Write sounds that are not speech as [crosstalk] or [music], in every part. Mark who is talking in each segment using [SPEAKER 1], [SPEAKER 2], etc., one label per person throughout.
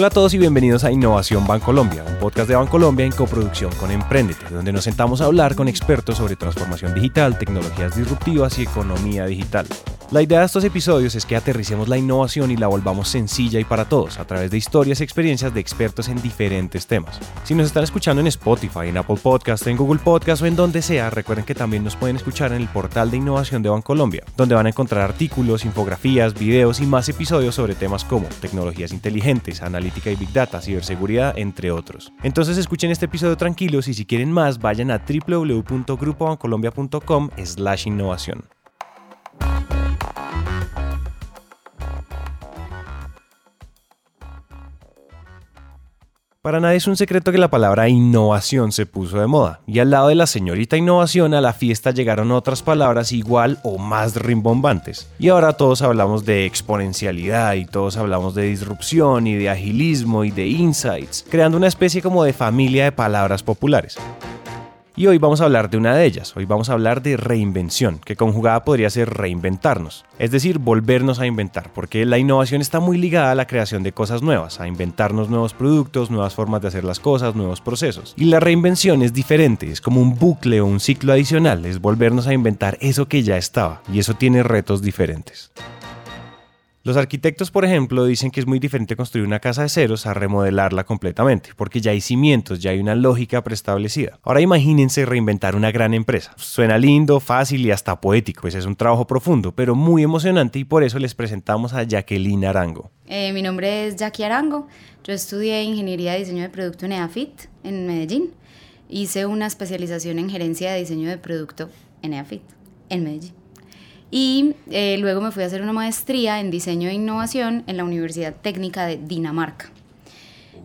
[SPEAKER 1] Hola a todos y bienvenidos a Innovación Bancolombia, un podcast de Bancolombia en coproducción con Emprendete, donde nos sentamos a hablar con expertos sobre transformación digital, tecnologías disruptivas y economía digital. La idea de estos episodios es que aterricemos la innovación y la volvamos sencilla y para todos a través de historias y experiencias de expertos en diferentes temas. Si nos están escuchando en Spotify, en Apple Podcast, en Google Podcast o en donde sea, recuerden que también nos pueden escuchar en el portal de innovación de Bancolombia, donde van a encontrar artículos, infografías, videos y más episodios sobre temas como tecnologías inteligentes, analítica y big data, ciberseguridad, entre otros. Entonces escuchen este episodio tranquilos y si quieren más vayan a www.grupobancolombia.com slash innovación. Para nadie es un secreto que la palabra innovación se puso de moda, y al lado de la señorita innovación a la fiesta llegaron otras palabras igual o más rimbombantes. Y ahora todos hablamos de exponencialidad y todos hablamos de disrupción y de agilismo y de insights, creando una especie como de familia de palabras populares. Y hoy vamos a hablar de una de ellas, hoy vamos a hablar de reinvención, que conjugada podría ser reinventarnos, es decir, volvernos a inventar, porque la innovación está muy ligada a la creación de cosas nuevas, a inventarnos nuevos productos, nuevas formas de hacer las cosas, nuevos procesos. Y la reinvención es diferente, es como un bucle o un ciclo adicional, es volvernos a inventar eso que ya estaba, y eso tiene retos diferentes. Los arquitectos, por ejemplo, dicen que es muy diferente construir una casa de ceros a remodelarla completamente, porque ya hay cimientos, ya hay una lógica preestablecida. Ahora imagínense reinventar una gran empresa. Suena lindo, fácil y hasta poético, ese es un trabajo profundo, pero muy emocionante y por eso les presentamos a Jacqueline Arango.
[SPEAKER 2] Eh, mi nombre es Jackie Arango, yo estudié Ingeniería de Diseño de Producto en EAFIT, en Medellín. Hice una especialización en Gerencia de Diseño de Producto en EAFIT, en Medellín. Y eh, luego me fui a hacer una maestría en diseño e innovación en la Universidad Técnica de Dinamarca.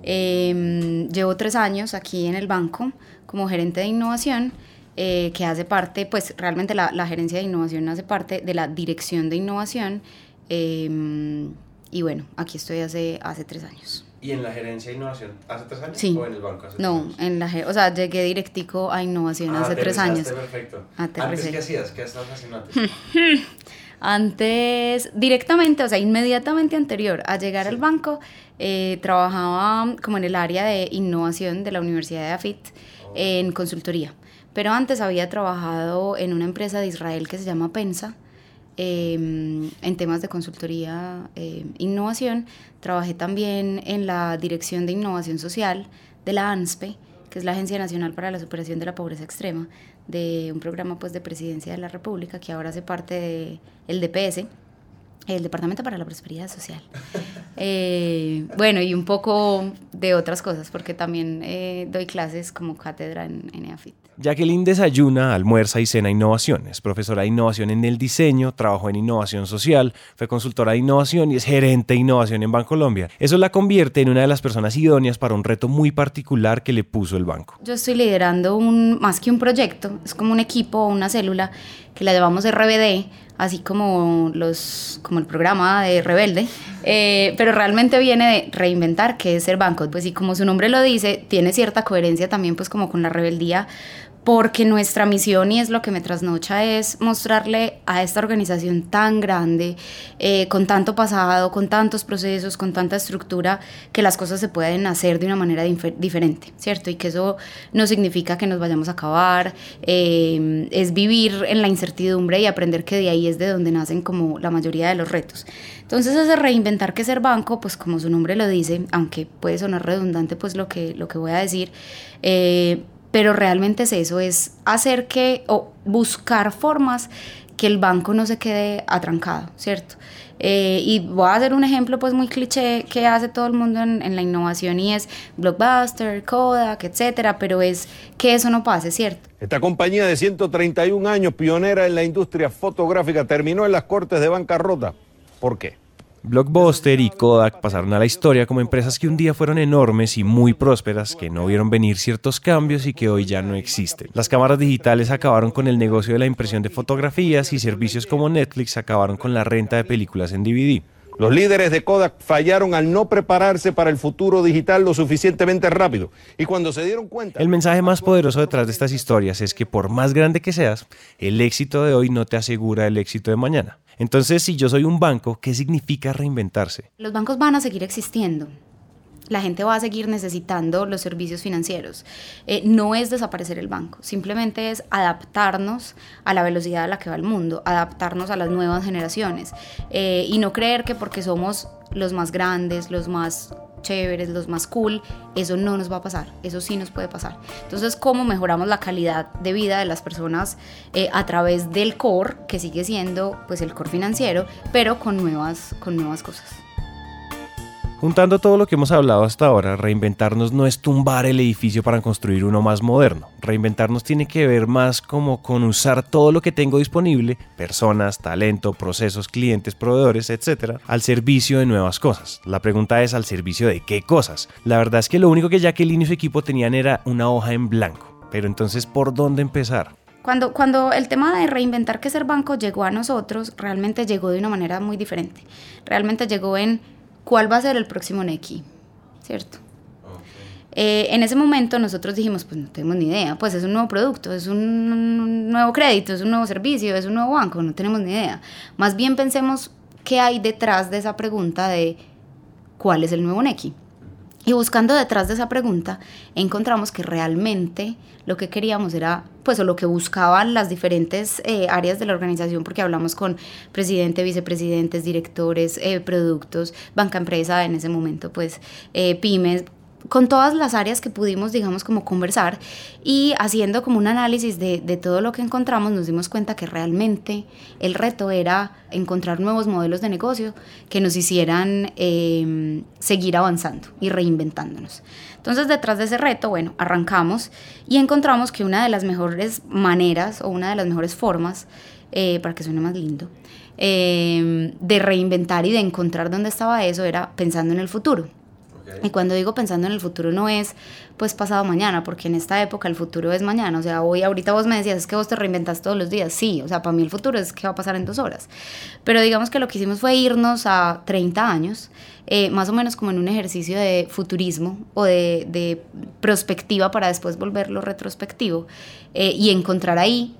[SPEAKER 2] Em, llevo tres años aquí en el banco como gerente de innovación, eh, que hace parte, pues realmente la, la, gerencia de innovación hace parte de la dirección de innovación. Em, y bueno, aquí estoy hace, hace tres años.
[SPEAKER 1] ¿Y en la gerencia de innovación hace tres años?
[SPEAKER 2] Sí.
[SPEAKER 1] ¿O en el banco hace
[SPEAKER 2] no,
[SPEAKER 1] tres años?
[SPEAKER 2] en la, o sea, llegué directico a innovación
[SPEAKER 1] Ah,
[SPEAKER 2] hace tres años.
[SPEAKER 1] Perfecto. ¿Antes qué hacías? ¿Qué estabas haciendo antes? [laughs]
[SPEAKER 2] Antes, directamente, o sea, inmediatamente anterior a llegar al banco, eh, trabajaba como en el área de innovación de la Universidad de AFIT en consultoría. Pero antes había trabajado en una empresa de Israel que se llama Pensa, eh, en temas de consultoría, eh, innovación. Trabajé también en la Dirección de Innovación Social de la ANSPE, que es la Agencia Nacional para la Superación de la Pobreza Extrema, de un programa pues, de Presidencia de la República que ahora hace parte del DPS, el Departamento para la Prosperidad Social. [laughs] Eh, bueno, y un poco de otras cosas, porque también eh, doy clases como cátedra en, en EAFIT.
[SPEAKER 1] Jacqueline desayuna, almuerza y cena innovación. Es profesora de innovación en el diseño, trabajó en innovación social, fue consultora de innovación y es gerente de innovación en Bancolombia. Eso la convierte en una de las personas idóneas para un reto muy particular que le puso el banco.
[SPEAKER 2] Yo estoy liderando un, más que un proyecto, es como un equipo o una célula que la llamamos RBD, así como, los, como el programa de Rebelde, eh, pero realmente viene de reinventar, que es ser banco. Pues y como su nombre lo dice, tiene cierta coherencia también pues como con la rebeldía porque nuestra misión, y es lo que me trasnocha, es mostrarle a esta organización tan grande, eh, con tanto pasado, con tantos procesos, con tanta estructura, que las cosas se pueden hacer de una manera diferente, ¿cierto? Y que eso no significa que nos vayamos a acabar, eh, es vivir en la incertidumbre y aprender que de ahí es de donde nacen como la mayoría de los retos. Entonces ese reinventar que ser banco, pues como su nombre lo dice, aunque puede sonar redundante pues lo que, lo que voy a decir, eh, pero realmente es eso, es hacer que o buscar formas que el banco no se quede atrancado, ¿cierto? Eh, y voy a hacer un ejemplo pues muy cliché que hace todo el mundo en, en, la innovación y es Blockbuster, Kodak, etcétera, pero es que eso no pase, ¿cierto?
[SPEAKER 3] Esta compañía de 131 años, pionera en la industria fotográfica, terminó en las cortes de bancarrota. ¿Por qué?
[SPEAKER 1] Blockbuster y Kodak pasaron a la historia como empresas que un día fueron enormes y muy prósperas, que no vieron venir ciertos cambios y que hoy ya no existen. Las cámaras digitales acabaron con el negocio de la impresión de fotografías y servicios como Netflix acabaron con la renta de películas en DVD.
[SPEAKER 3] Los líderes de Kodak fallaron al no prepararse para el futuro digital lo suficientemente rápido. Y cuando se dieron cuenta...
[SPEAKER 1] El mensaje más poderoso detrás de estas historias es que por más grande que seas, el éxito de hoy no te asegura el éxito de mañana. Entonces, si yo soy un banco, ¿qué significa reinventarse?
[SPEAKER 2] Los bancos van a seguir existiendo. la gente va a seguir necesitando los servicios financieros. Eh, no es desaparecer el banco, simplemente es adaptarnos a la velocidad a la que va el mundo, adaptarnos a las nuevas generaciones eh, y no creer que porque somos los más grandes, los más chéveres, los más cool, eso no nos va a pasar, eso sí nos puede pasar. Entonces, ¿cómo mejoramos la calidad de vida de las personas eh, a través del core, que sigue siendo pues el core financiero, pero con nuevas, con nuevas cosas?
[SPEAKER 1] Juntando todo lo que hemos hablado hasta ahora, reinventarnos no es tumbar el edificio para construir uno más moderno. Reinventarnos tiene que ver más como con usar todo lo que tengo disponible, personas, talento, procesos, clientes, proveedores, etc., al servicio de nuevas cosas. La pregunta es al servicio de qué cosas. La verdad es que lo único que Jacqueline y su equipo tenían era una hoja en blanco. Pero entonces, ¿por dónde empezar?
[SPEAKER 2] Cuando, cuando el tema de reinventar que ser banco llegó a nosotros, realmente llegó de una manera muy diferente. Realmente llegó en cuál va a ser el próximo Neki, ¿cierto? Eh, en ese momento nosotros dijimos, pues no tenemos ni idea, pues es un nuevo producto, es un nuevo crédito, es un nuevo servicio, es un nuevo banco, no tenemos ni idea. Más bien pensemos qué hay detrás de esa pregunta de cuál es el nuevo Neki. Y buscando detrás de esa pregunta, encontramos que realmente lo que queríamos era, pues, o lo que buscaban las diferentes eh, áreas de la organización, porque hablamos con presidente, vicepresidentes, directores, eh, productos, banca empresa en ese momento, pues, eh, pymes, con todas las áreas que pudimos, digamos, como conversar y haciendo como un análisis de, todo lo que encontramos, nos dimos cuenta que realmente el reto era encontrar nuevos modelos de negocio que nos hicieran eh, seguir avanzando y reinventándonos. Entonces, detrás de ese reto, bueno, arrancamos y encontramos que una de las mejores maneras o una de las mejores formas, eh, para que suene más lindo, eh, de reinventar y de encontrar dónde estaba eso era pensando en el futuro. Y cuando digo pensando en el futuro no es pues pasado mañana, porque en esta época el futuro es mañana. O sea, hoy ahorita vos me decías es que vos te reinventas todos los días. Sí, o sea, para mí el futuro es qué va a pasar en dos horas. Pero digamos que lo que hicimos fue irnos a 30 años, eh, más o menos como en un ejercicio de futurismo o de, de prospectiva para después volverlo retrospectivo eh, y encontrar ahí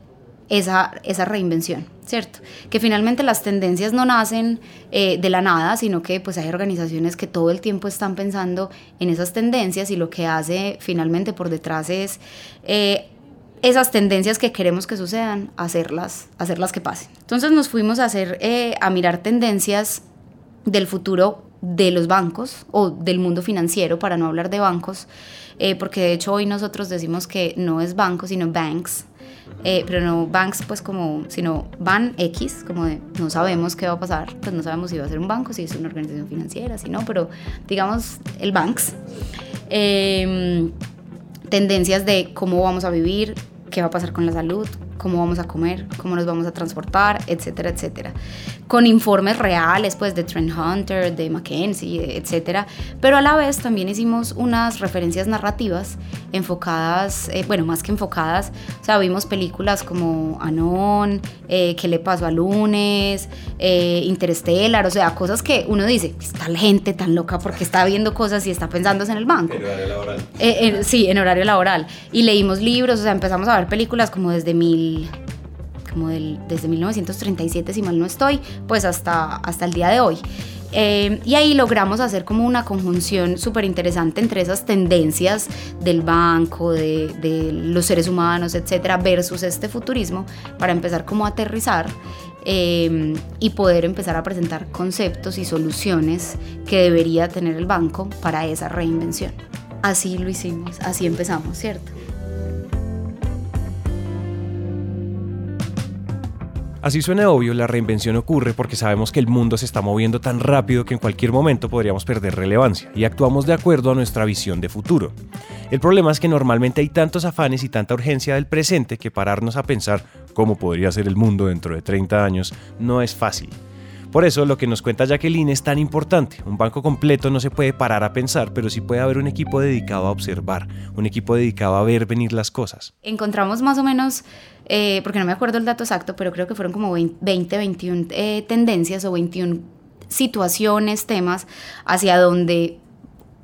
[SPEAKER 2] esa, esa reinvención, ¿cierto? Que finalmente las tendencias no nacen eh, de la nada, sino que pues hay organizaciones que todo el tiempo están pensando en esas tendencias y lo que hace finalmente por detrás es eh, esas tendencias que queremos que sucedan, hacerlas, hacerlas que pasen. Entonces nos fuimos a hacer, eh, a mirar tendencias del futuro de los bancos o del mundo financiero, para no hablar de bancos, porque de hecho hoy nosotros decimos que no es banco, sino banks, eh, pero no banks pues como, sino ban X, como de no sabemos qué va a pasar, pues no sabemos si va a ser un banco, si es una organización financiera, si no, pero digamos el banks. Em, tendencias de cómo vamos a vivir, qué va a pasar con la salud, cómo vamos a comer, cómo nos vamos a transportar, etcétera, etcétera. Con informes reales, pues, de Trend Hunter, de McKinsey, etcétera. Pero a la vez también hicimos unas referencias narrativas enfocadas, eh, bueno, más que enfocadas, o sea, vimos películas como Anon, eh, ¿Qué le pasó a lunes? Eh, Interstellar, o sea, cosas que uno dice, está la gente tan loca porque está viendo cosas y está pensando en el banco.
[SPEAKER 1] En horario laboral.
[SPEAKER 2] Eh, sí, en horario laboral. Y leímos libros, o sea, empezamos a ver películas como desde mil como desde 1937, si mal no estoy, pues hasta, hasta el día de hoy. Eh, y ahí logramos hacer como una conjunción súper interesante entre esas tendencias del banco, de, de, los seres humanos, etcétera, versus este futurismo, para empezar como a aterrizar eh, y poder empezar a presentar conceptos y soluciones que debería tener el banco para esa reinvención. Así lo hicimos, así empezamos, ¿cierto?
[SPEAKER 1] Así suena obvio, la reinvención ocurre porque sabemos que el mundo se está moviendo tan rápido que en cualquier momento podríamos perder relevancia y actuamos de acuerdo a nuestra visión de futuro. El problema es que normalmente hay tantos afanes y tanta urgencia del presente que pararnos a pensar cómo podría ser el mundo dentro de 30 años no es fácil. Por eso lo que nos cuenta Jacqueline es tan importante. Un banco completo no se puede parar a pensar, pero sí puede haber un equipo dedicado a observar, un equipo dedicado a ver venir las cosas.
[SPEAKER 2] Encontramos más o menos, eh, porque no me acuerdo el dato exacto, pero creo que fueron como 20, 21 eh, tendencias o 21 situaciones, temas hacia donde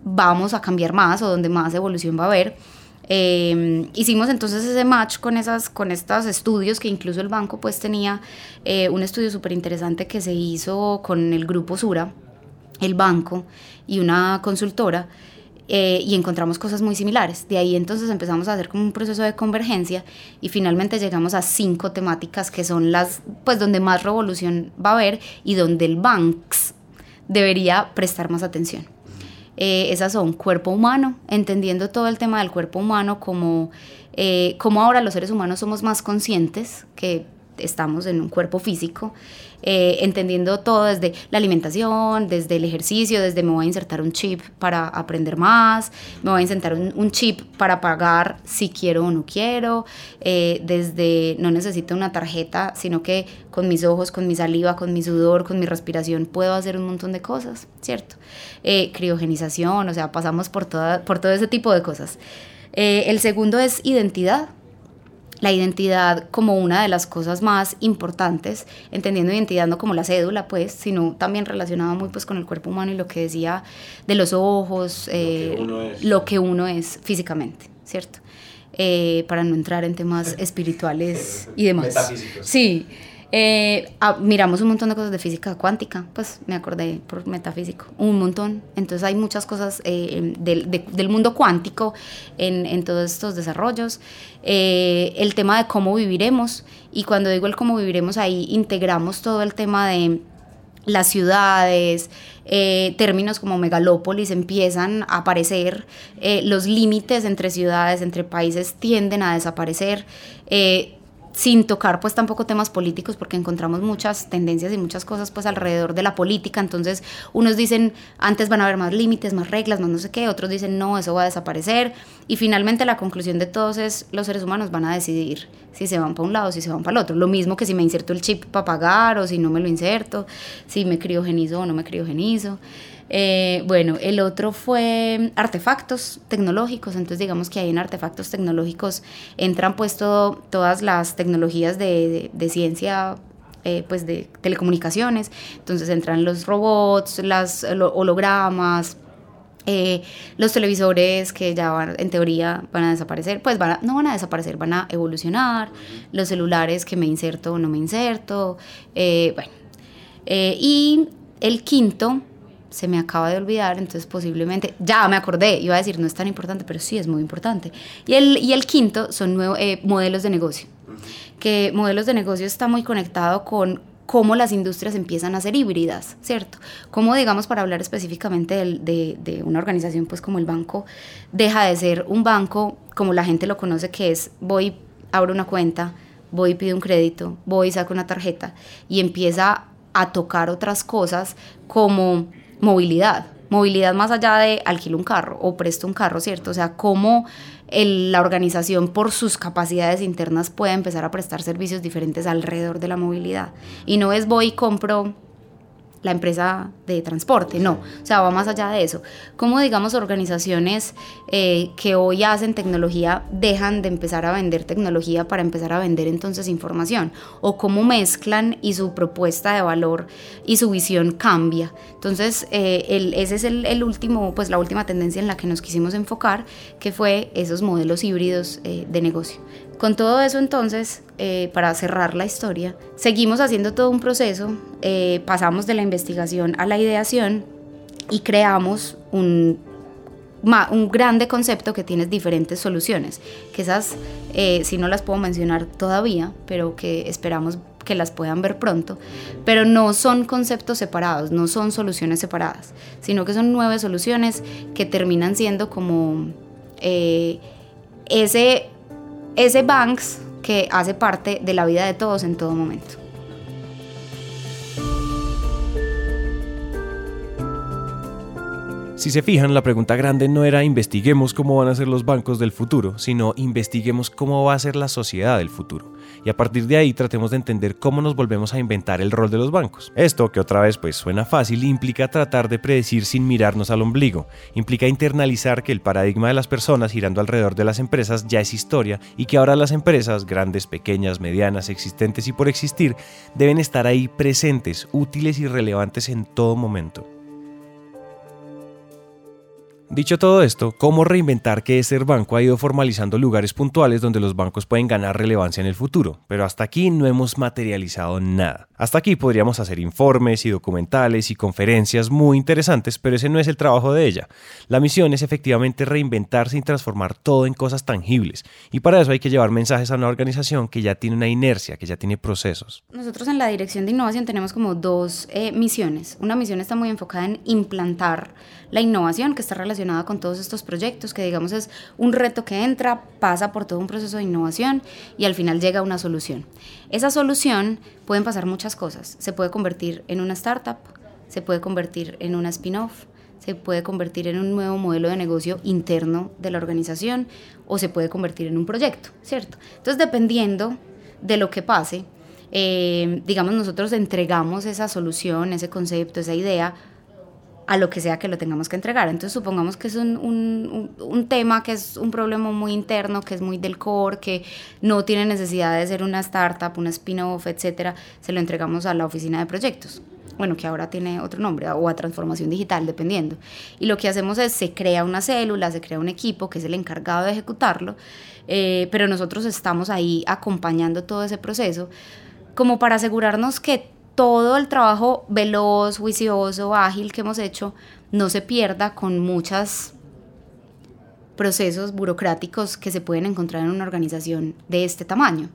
[SPEAKER 2] vamos a cambiar más o donde más evolución va a haber. Eh, hicimos entonces ese match con, esas, con estos estudios que incluso el banco pues tenía eh, un estudio súper interesante que se hizo con el grupo Sura, el banco y una consultora eh, y encontramos cosas muy similares. De ahí entonces empezamos a hacer como un proceso de convergencia y finalmente llegamos a cinco temáticas que son las, pues donde más revolución va a haber y donde el Banks debería prestar más atención. Eh, esas son cuerpo humano, entendiendo todo el tema del cuerpo humano como, eh, como ahora los seres humanos somos más conscientes que estamos en un cuerpo físico, eh, entendiendo todo desde la alimentación, desde el ejercicio, desde me voy a insertar un chip para aprender más, me voy a insertar un, chip para pagar si quiero o no quiero, eh, desde no necesito una tarjeta, sino que con mis ojos, con mi saliva, con mi sudor, con mi respiración puedo hacer un montón de cosas, ¿cierto? Eh, criogenización, o sea, pasamos por, toda, por todo ese tipo de cosas. el segundo es identidad la identidad como una de las cosas más importantes, entendiendo identidad no como la cédula, pues, sino también relacionado muy pues con el cuerpo humano y lo que decía de los ojos, lo, que, eh, uno es. físicamente, ¿cierto? Eh, para no entrar en temas [laughs] espirituales y demás.
[SPEAKER 1] Metafísicos.
[SPEAKER 2] Sí. Eh, ah, miramos un montón de cosas de física cuántica, pues me acordé por metafísico, un montón. Entonces hay muchas cosas eh, del, del, mundo cuántico en, en, todos estos desarrollos. Eh, el tema de cómo viviremos, y cuando digo el cómo viviremos, ahí integramos todo el tema de las ciudades, términos como megalópolis empiezan a aparecer, los límites entre ciudades, entre países tienden a desaparecer sin tocar pues tampoco temas políticos porque encontramos muchas tendencias y muchas cosas pues alrededor de la política, entonces unos dicen antes van a haber más límites, más reglas, más no sé qué, otros dicen no, eso va a desaparecer. Y finalmente la conclusión de todos es los seres humanos van a decidir si se van para un lado o si se van para el otro, lo mismo que si me inserto el chip para pagar o si no me lo inserto, si me criogenizo o no me criogenizo. Eh, bueno, el otro fue artefactos tecnológicos, entonces digamos que ahí en artefactos tecnológicos entran pues todas las tecnologías de, ciencia eh, pues de telecomunicaciones, entonces entran los robots, las hologramas, eh, los televisores que ya van, en teoría van a desaparecer, pues no van a desaparecer, van a evolucionar, los celulares que me inserto o no me inserto, bueno. y el quinto se me acaba de olvidar, entonces posiblemente, ya me acordé, iba a decir, no es tan importante, pero sí es muy importante. Y el, y el quinto son nuevos, eh, modelos de negocio, que modelos de negocio está muy conectado con cómo las industrias empiezan a ser híbridas, ¿cierto? Cómo, digamos, para hablar específicamente de, de, una organización pues como el banco, deja de ser un banco como la gente lo conoce, que es voy, abro una cuenta, voy, pido un crédito, voy, saco una tarjeta y empieza a tocar otras cosas como movilidad, movilidad más allá de alquilo un carro o presto un carro, ¿cierto? O sea, cómo la organización por sus capacidades internas puede empezar a prestar servicios diferentes alrededor de la movilidad. Y no es voy y compro la empresa de transporte, no, o sea, va más allá de eso. Como digamos organizaciones eh, que hoy hacen tecnología dejan de empezar a vender tecnología para empezar a vender entonces información, o cómo mezclan y su propuesta de valor y su visión cambia. Entonces, eh, el, ese es el, último, pues la última tendencia en la que nos quisimos enfocar, que fue esos modelos híbridos eh, de negocio. Con todo eso entonces, eh, para cerrar la historia, seguimos haciendo todo un proceso, eh, pasamos de la investigación a la ideación y creamos un, un grande concepto que tiene diferentes soluciones, que esas eh, si no las puedo mencionar todavía, pero que esperamos que las puedan ver pronto, pero no son conceptos separados, no son soluciones separadas, sino que son nueve soluciones que terminan siendo como ese ese Banks que hace parte de la vida de todos en todo momento.
[SPEAKER 1] Si se fijan, la pregunta grande no era investiguemos cómo van a ser los bancos del futuro, sino investiguemos cómo va a ser la sociedad del futuro. Y a partir de ahí tratemos de entender cómo nos volvemos a inventar el rol de los bancos. Esto, que otra vez pues suena fácil, implica tratar de predecir sin mirarnos al ombligo. Implica internalizar que el paradigma de las personas girando alrededor de las empresas ya es historia y que ahora las empresas, grandes, pequeñas, medianas, existentes y por existir, deben estar ahí presentes, útiles y relevantes en todo momento. Dicho todo esto, ¿cómo reinventar que ser banco ha ido formalizando lugares puntuales donde los bancos pueden ganar relevancia en el futuro? Pero hasta aquí no hemos materializado nada. Hasta aquí podríamos hacer informes y documentales y conferencias muy interesantes, pero ese no es el trabajo de ella. La misión es efectivamente reinventarse y transformar todo en cosas tangibles. Y para eso hay que llevar mensajes a una organización que ya tiene una inercia, que ya tiene procesos.
[SPEAKER 2] Nosotros en la Dirección de Innovación tenemos como dos eh, misiones. Una misión está muy enfocada en implantar la innovación que está relacionada con todos estos proyectos, que digamos es un reto que entra, pasa por todo un proceso de innovación y al final llega a una solución. Esa solución pueden pasar muchas cosas. Se puede convertir en una startup, se puede convertir en una spin-off, se puede convertir en un nuevo modelo de negocio interno de la organización o se puede convertir en un proyecto, ¿cierto? Entonces, dependiendo de lo que pase, eh, digamos, nosotros entregamos esa solución, ese concepto, esa idea a lo que sea que lo tengamos que entregar. Entonces supongamos que es un, un, un, tema que es un problema muy interno, que es muy del core, que no tiene necesidad de ser una startup, una spin-off, etcétera, se lo entregamos a la oficina de proyectos. Bueno, que ahora tiene otro nombre, o a transformación digital, dependiendo. Y lo que hacemos es, se crea una célula, se crea un equipo que es el encargado de ejecutarlo, eh, pero nosotros estamos ahí acompañando todo ese proceso como para asegurarnos que todo el trabajo veloz, juicioso, ágil que hemos hecho no se pierda con muchos procesos burocráticos que se pueden encontrar en una organización de este tamaño.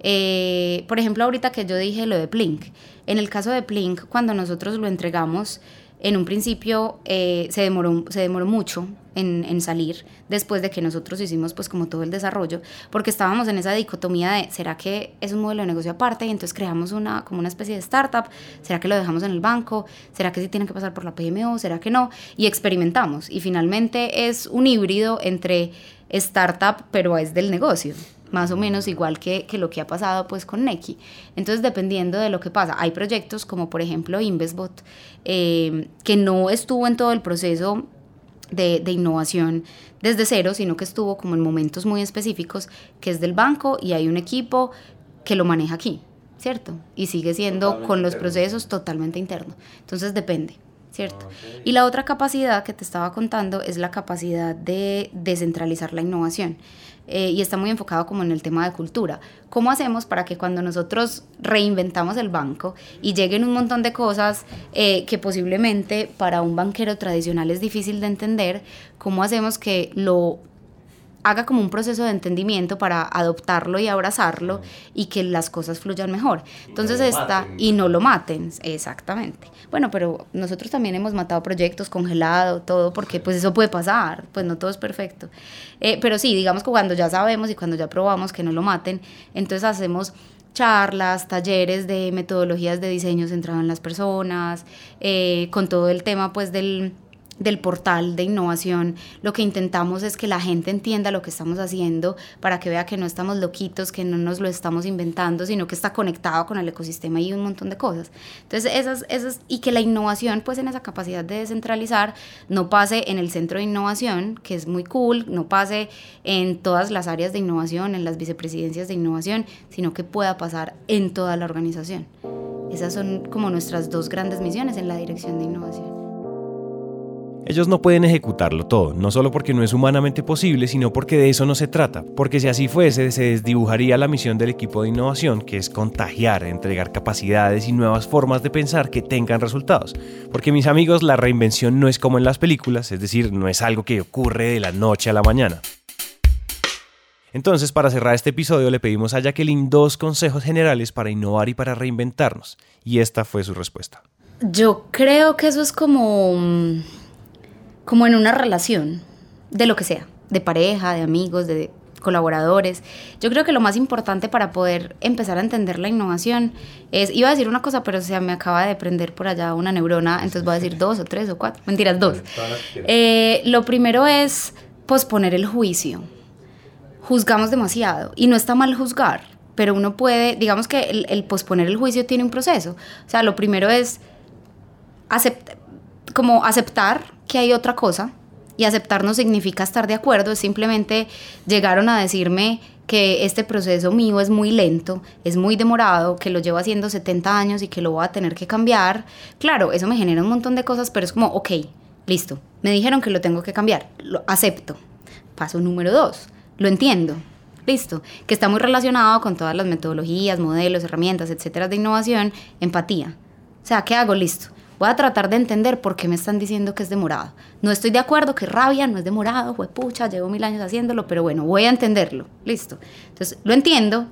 [SPEAKER 2] Eh, por ejemplo, ahorita que yo dije lo de Plink, en el caso de Plink, cuando nosotros lo entregamos, en un principio eh, se, demoró, se demoró mucho en, en, salir después de que nosotros hicimos pues como todo el desarrollo, porque estábamos en esa dicotomía de, ¿será que es un modelo de negocio aparte? Y entonces creamos una, como una especie de startup, ¿será que lo dejamos en el banco? ¿Será que sí tiene que pasar por la PMO? ¿Será que no? Y experimentamos. Y finalmente es un híbrido entre startup, pero es del negocio más o menos igual que, que, lo que ha pasado pues con Neki. Entonces, dependiendo de lo que pasa, hay proyectos como por ejemplo Investbot, eh, que no estuvo en todo el proceso de, de, innovación desde cero, sino que estuvo como en momentos muy específicos, que es del banco y hay un equipo que lo maneja aquí, ¿cierto? Y sigue siendo con los procesos totalmente interno. Entonces, depende. Y la otra capacidad que te estaba contando es la capacidad de descentralizar la innovación. Eh, y está muy enfocado como en el tema de cultura. ¿Cómo hacemos para que cuando nosotros reinventamos el banco y lleguen un montón de cosas eh, que posiblemente para un banquero tradicional es difícil de entender, cómo hacemos que lo haga como un proceso de entendimiento para adoptarlo y abrazarlo y que las cosas fluyan mejor. Entonces está, y no lo maten, exactamente. Bueno, pero nosotros también hemos matado proyectos, congelado, todo, porque pues eso puede pasar, pues no todo es perfecto. Eh, pero sí, digamos que cuando ya sabemos y cuando ya probamos que no lo maten, entonces hacemos charlas, talleres de metodologías de diseño centrado en las personas, eh, con todo el tema pues del del portal de innovación, lo que intentamos es que la gente entienda lo que estamos haciendo para que vea que no estamos loquitos, que no nos lo estamos inventando, sino que está conectado con el ecosistema y un montón de cosas. Entonces, esas, esas, y que la innovación, pues en esa capacidad de descentralizar, no pase en el centro de innovación, que es muy cool, no pase en todas las áreas de innovación, en las vicepresidencias de innovación, sino que pueda pasar en toda la organización. Esas son como nuestras dos grandes misiones en la dirección de innovación.
[SPEAKER 1] Ellos no pueden ejecutarlo todo, no solo porque no es humanamente posible, sino porque de eso no se trata, porque si así fuese se desdibujaría la misión del equipo de innovación, que es contagiar, entregar capacidades y nuevas formas de pensar que tengan resultados. Porque mis amigos, la reinvención no es como en las películas, es decir, no es algo que ocurre de la noche a la mañana. Entonces, para cerrar este episodio, le pedimos a Jacqueline dos consejos generales para innovar y para reinventarnos, y esta fue su respuesta.
[SPEAKER 2] Yo creo que eso es como como en una relación, de lo que sea, de pareja, de amigos, de colaboradores. Yo creo que lo más importante para poder empezar a entender la innovación es, iba a decir una cosa, pero se me acaba de prender por allá una neurona, entonces voy a decir dos o tres o cuatro, mentiras, dos. Eh, lo primero es posponer el juicio. Juzgamos demasiado y no está mal juzgar, pero uno puede, digamos que el, el posponer el juicio tiene un proceso. O sea, lo primero es aceptar como aceptar que hay otra cosa y aceptar no significa estar de acuerdo, simplemente llegaron a decirme que este proceso mío es muy lento, es muy demorado, que lo llevo haciendo 70 años y que lo voy a tener que cambiar. Claro, eso me genera un montón de cosas, pero es como, ok, listo, me dijeron que lo tengo que cambiar, lo acepto. Paso número dos, lo entiendo, listo, que está muy relacionado con todas las metodologías, modelos, herramientas, etcétera, de innovación, empatía. O sea, ¿qué hago? Listo. Voy a tratar de entender por qué me están diciendo que es demorado. No estoy de acuerdo, que rabia, no es demorado, fue pucha, llevo mil años haciéndolo, pero bueno, voy a entenderlo. Listo. Entonces, lo entiendo,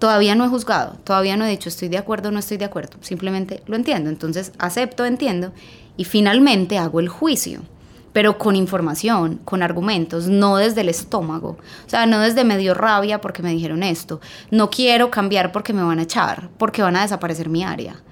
[SPEAKER 2] todavía no he juzgado, todavía no he dicho estoy de acuerdo o no estoy de acuerdo, simplemente lo entiendo. Entonces, acepto, entiendo y finalmente hago el juicio pero con información, con argumentos, no desde el estómago. O sea, no desde me dio rabia porque me dijeron esto. No quiero cambiar porque me van a echar, porque van a desaparecer mi área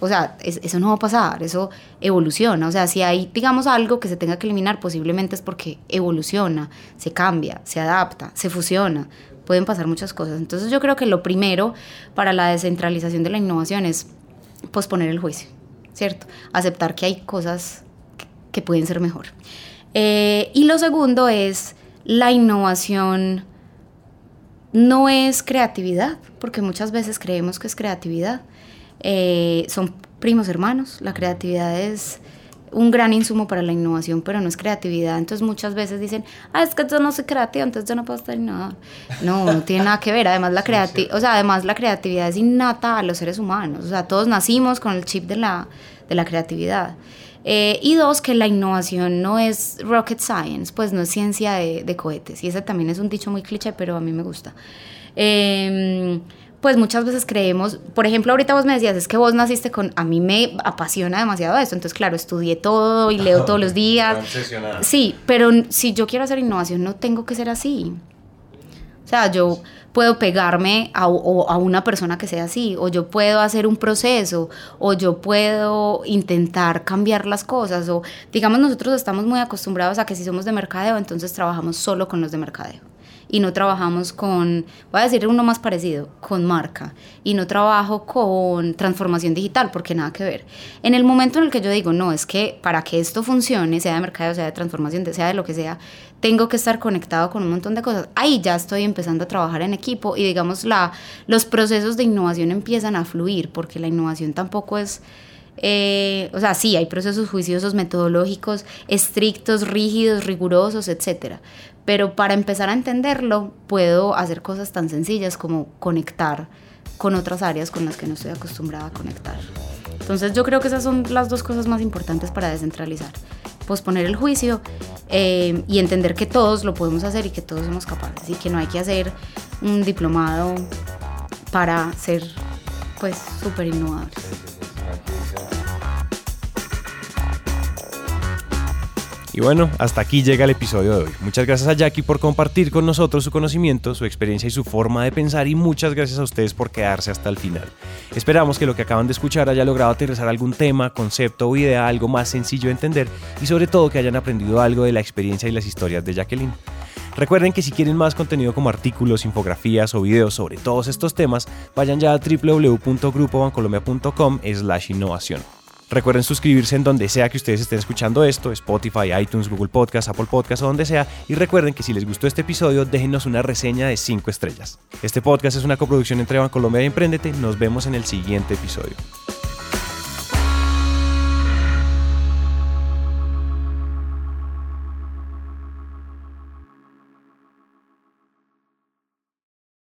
[SPEAKER 2] o sea, eso no va a pasar, eso evoluciona. O sea, si hay, digamos, algo que se tenga que eliminar, posiblemente es porque evoluciona, se cambia, se adapta, se fusiona. Pueden pasar muchas cosas. Entonces yo creo que lo primero para la descentralización de la innovación es posponer el juicio, ¿cierto? Aceptar que hay cosas que pueden ser mejor. Eh, y lo segundo es la innovación no es creatividad, porque muchas veces creemos que es creatividad. Eh, son primos hermanos, la creatividad es un gran insumo para la innovación, pero no es creatividad. Entonces muchas veces dicen, ah, es que yo no soy creativo, entonces yo no puedo estar innovador. No, no tiene nada que ver. Además la, creati o sea, además la creatividad es innata a los seres humanos. O sea, todos nacimos con el chip de la, de la creatividad. Eh, y dos, que la innovación no es rocket science, pues no es ciencia de, de cohetes. Y ese también es un dicho muy cliché, pero a mí me gusta. Eh, pues muchas veces creemos, por ejemplo, ahorita vos me decías, es que vos naciste con, a mí me apasiona demasiado esto, entonces claro, estudié todo y leo [laughs] todos los días. Sí, pero si yo quiero hacer innovación no tengo que ser así. O sea, yo puedo pegarme a, a, una persona que sea así, o yo puedo hacer un proceso, o yo puedo intentar cambiar las cosas, o digamos nosotros estamos muy acostumbrados a que si somos de mercadeo, entonces trabajamos solo con los de mercadeo y no trabajamos con, voy a decir uno más parecido, con marca y no trabajo con transformación digital porque nada que ver. En el momento en el que yo digo, no, es que para que esto funcione, sea de mercado, sea de transformación, sea de lo que sea, tengo que estar conectado con un montón de cosas. Ahí ya estoy empezando a trabajar en equipo y digamos la, los procesos de innovación empiezan a fluir porque la innovación tampoco es... Eh, o sea, sí, hay procesos juiciosos, metodológicos, estrictos, rígidos, rigurosos, etcétera pero para empezar a entenderlo puedo hacer cosas tan sencillas como conectar con otras áreas con las que no estoy acostumbrada a conectar. Entonces yo creo que esas son las dos cosas más importantes para descentralizar. Posponer el juicio eh, y entender que todos lo podemos hacer y que todos somos capaces y que no hay que hacer un diplomado para ser pues súper innovadores.
[SPEAKER 1] Y bueno, hasta aquí llega el episodio de hoy. Muchas gracias a Jackie por compartir con nosotros su conocimiento, su experiencia y su forma de pensar y muchas gracias a ustedes por quedarse hasta el final. Esperamos que lo que acaban de escuchar haya logrado aterrizar algún tema, concepto o idea algo más sencillo de entender y sobre todo que hayan aprendido algo de la experiencia y las historias de Jacqueline. Recuerden que si quieren más contenido como artículos, infografías o videos sobre todos estos temas, vayan ya a www.grupobancolombia.com slash innovación. Recuerden suscribirse en donde sea que ustedes estén escuchando esto, Spotify, iTunes, Google Podcast, Apple Podcast o donde sea. Y recuerden que si les gustó este episodio, déjenos una reseña de 5 estrellas. Este podcast es una coproducción entre Bancolombia y Emprendete. Nos vemos en el siguiente episodio.